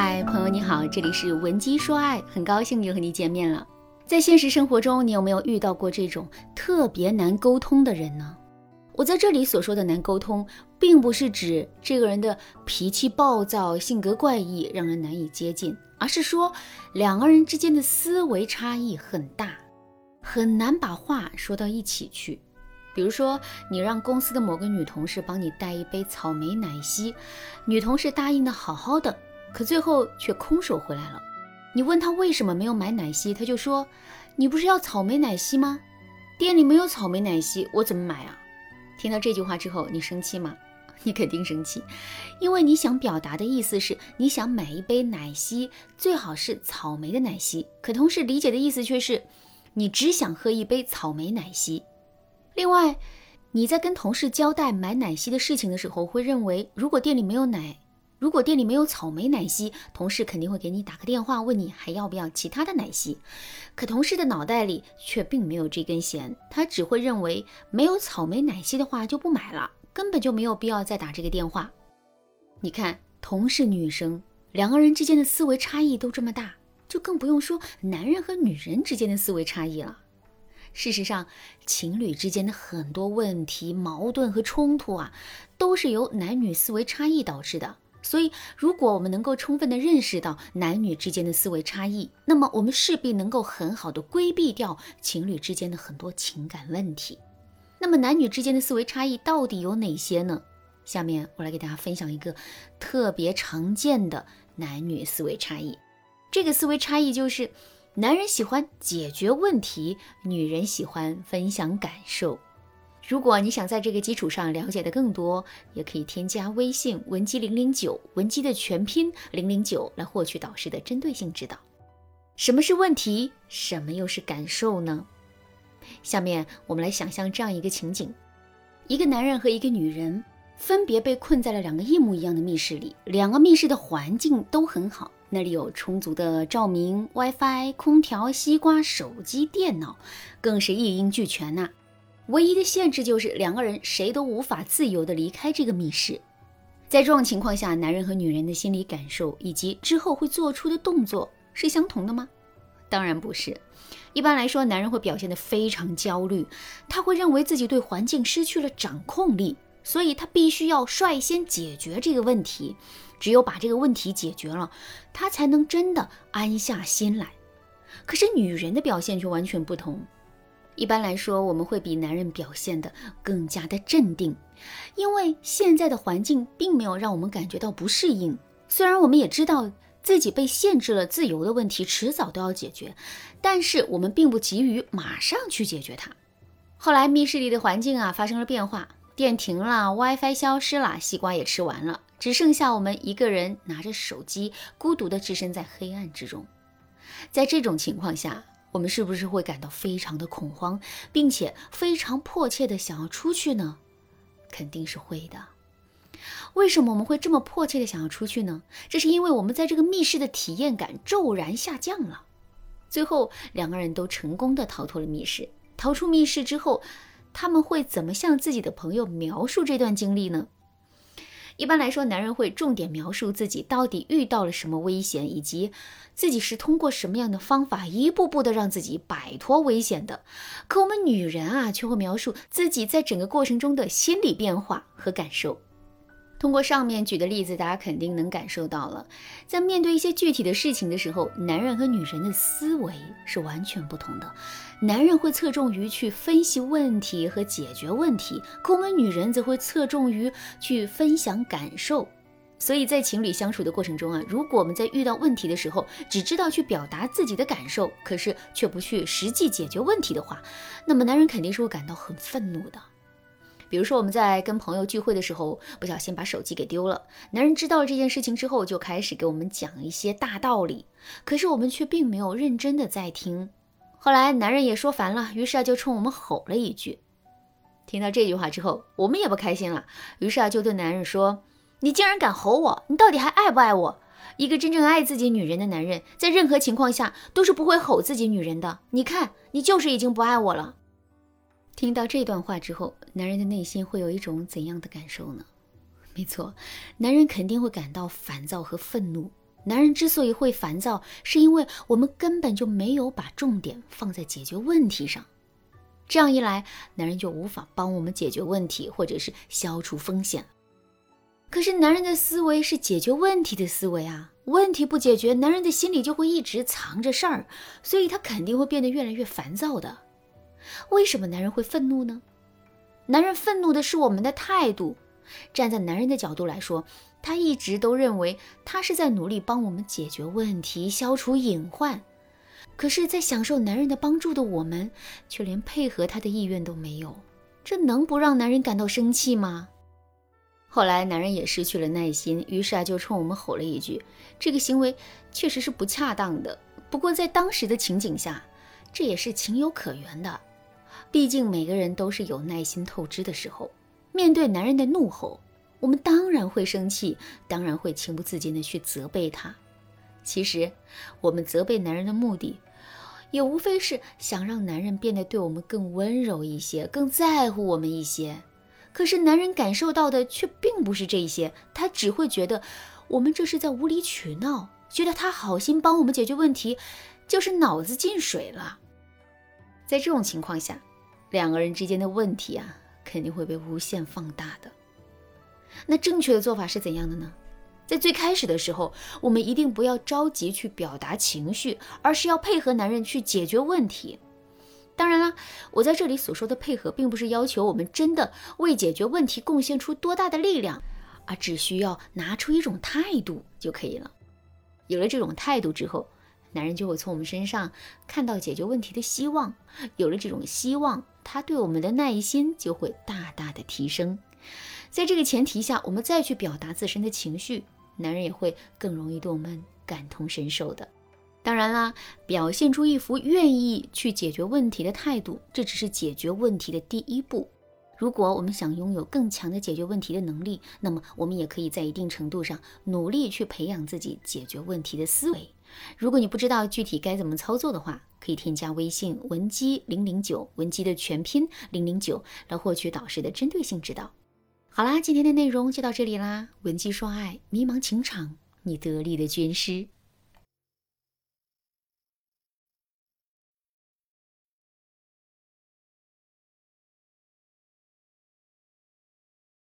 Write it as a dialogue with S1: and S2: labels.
S1: 嗨，朋友你好，这里是文姬说爱，很高兴又和你见面了。在现实生活中，你有没有遇到过这种特别难沟通的人呢？我在这里所说的难沟通，并不是指这个人的脾气暴躁、性格怪异，让人难以接近，而是说两个人之间的思维差异很大，很难把话说到一起去。比如说，你让公司的某个女同事帮你带一杯草莓奶昔，女同事答应的好好的，可最后却空手回来了。你问他为什么没有买奶昔，他就说：“你不是要草莓奶昔吗？店里没有草莓奶昔，我怎么买啊？”听到这句话之后，你生气吗？你肯定生气，因为你想表达的意思是你想买一杯奶昔，最好是草莓的奶昔，可同事理解的意思却是你只想喝一杯草莓奶昔。另外，你在跟同事交代买奶昔的事情的时候，会认为如果店里没有奶，如果店里没有草莓奶昔，同事肯定会给你打个电话，问你还要不要其他的奶昔。可同事的脑袋里却并没有这根弦，他只会认为没有草莓奶昔的话就不买了，根本就没有必要再打这个电话。你看，同是女生，两个人之间的思维差异都这么大，就更不用说男人和女人之间的思维差异了。事实上，情侣之间的很多问题、矛盾和冲突啊，都是由男女思维差异导致的。所以，如果我们能够充分的认识到男女之间的思维差异，那么我们势必能够很好的规避掉情侣之间的很多情感问题。那么，男女之间的思维差异到底有哪些呢？下面我来给大家分享一个特别常见的男女思维差异。这个思维差异就是。男人喜欢解决问题，女人喜欢分享感受。如果你想在这个基础上了解的更多，也可以添加微信文姬零零九，文姬的全拼零零九，来获取导师的针对性指导。什么是问题？什么又是感受呢？下面我们来想象这样一个情景：一个男人和一个女人分别被困在了两个一模一样的密室里，两个密室的环境都很好。那里有充足的照明、WiFi、空调、西瓜、手机、电脑，更是一应俱全呐。唯一的限制就是两个人谁都无法自由地离开这个密室。在这种情况下，男人和女人的心理感受以及之后会做出的动作是相同的吗？当然不是。一般来说，男人会表现得非常焦虑，他会认为自己对环境失去了掌控力，所以他必须要率先解决这个问题。只有把这个问题解决了，他才能真的安下心来。可是女人的表现却完全不同。一般来说，我们会比男人表现的更加的镇定，因为现在的环境并没有让我们感觉到不适应。虽然我们也知道自己被限制了自由的问题迟早都要解决，但是我们并不急于马上去解决它。后来密室里的环境啊发生了变化。电停了，WiFi 消失了，西瓜也吃完了，只剩下我们一个人拿着手机，孤独地置身在黑暗之中。在这种情况下，我们是不是会感到非常的恐慌，并且非常迫切的想要出去呢？肯定是会的。为什么我们会这么迫切的想要出去呢？这是因为我们在这个密室的体验感骤然下降了。最后，两个人都成功的逃脱了密室。逃出密室之后。他们会怎么向自己的朋友描述这段经历呢？一般来说，男人会重点描述自己到底遇到了什么危险，以及自己是通过什么样的方法一步步的让自己摆脱危险的。可我们女人啊，却会描述自己在整个过程中的心理变化和感受。通过上面举的例子，大家肯定能感受到了，在面对一些具体的事情的时候，男人和女人的思维是完全不同的。男人会侧重于去分析问题和解决问题，可我们女人则会侧重于去分享感受。所以在情侣相处的过程中啊，如果我们在遇到问题的时候，只知道去表达自己的感受，可是却不去实际解决问题的话，那么男人肯定是会感到很愤怒的。比如说，我们在跟朋友聚会的时候，不小心把手机给丢了。男人知道了这件事情之后，就开始给我们讲一些大道理，可是我们却并没有认真的在听。后来男人也说烦了，于是啊就冲我们吼了一句。听到这句话之后，我们也不开心了，于是啊就对男人说：“你竟然敢吼我，你到底还爱不爱我？一个真正爱自己女人的男人，在任何情况下都是不会吼自己女人的。你看，你就是已经不爱我了。”听到这段话之后，男人的内心会有一种怎样的感受呢？没错，男人肯定会感到烦躁和愤怒。男人之所以会烦躁，是因为我们根本就没有把重点放在解决问题上。这样一来，男人就无法帮我们解决问题，或者是消除风险。可是，男人的思维是解决问题的思维啊，问题不解决，男人的心里就会一直藏着事儿，所以他肯定会变得越来越烦躁的。为什么男人会愤怒呢？男人愤怒的是我们的态度。站在男人的角度来说，他一直都认为他是在努力帮我们解决问题、消除隐患。可是，在享受男人的帮助的我们，却连配合他的意愿都没有，这能不让男人感到生气吗？后来，男人也失去了耐心，于是啊，就冲我们吼了一句：“这个行为确实是不恰当的。不过，在当时的情景下，这也是情有可原的。毕竟，每个人都是有耐心透支的时候。面对男人的怒吼，我们当然会生气，当然会情不自禁的去责备他。其实，我们责备男人的目的，也无非是想让男人变得对我们更温柔一些，更在乎我们一些。”可是男人感受到的却并不是这些，他只会觉得我们这是在无理取闹，觉得他好心帮我们解决问题，就是脑子进水了。在这种情况下，两个人之间的问题啊，肯定会被无限放大的。那正确的做法是怎样的呢？在最开始的时候，我们一定不要着急去表达情绪，而是要配合男人去解决问题。当然了，我在这里所说的配合，并不是要求我们真的为解决问题贡献出多大的力量，而只需要拿出一种态度就可以了。有了这种态度之后，男人就会从我们身上看到解决问题的希望。有了这种希望，他对我们的耐心就会大大的提升。在这个前提下，我们再去表达自身的情绪，男人也会更容易对我们感同身受的。当然啦，表现出一副愿意去解决问题的态度，这只是解决问题的第一步。如果我们想拥有更强的解决问题的能力，那么我们也可以在一定程度上努力去培养自己解决问题的思维。如果你不知道具体该怎么操作的话，可以添加微信文姬零零九，文姬的全拼零零九，来获取导师的针对性指导。好啦，今天的内容就到这里啦。文姬说爱，迷茫情场，你得力的军师。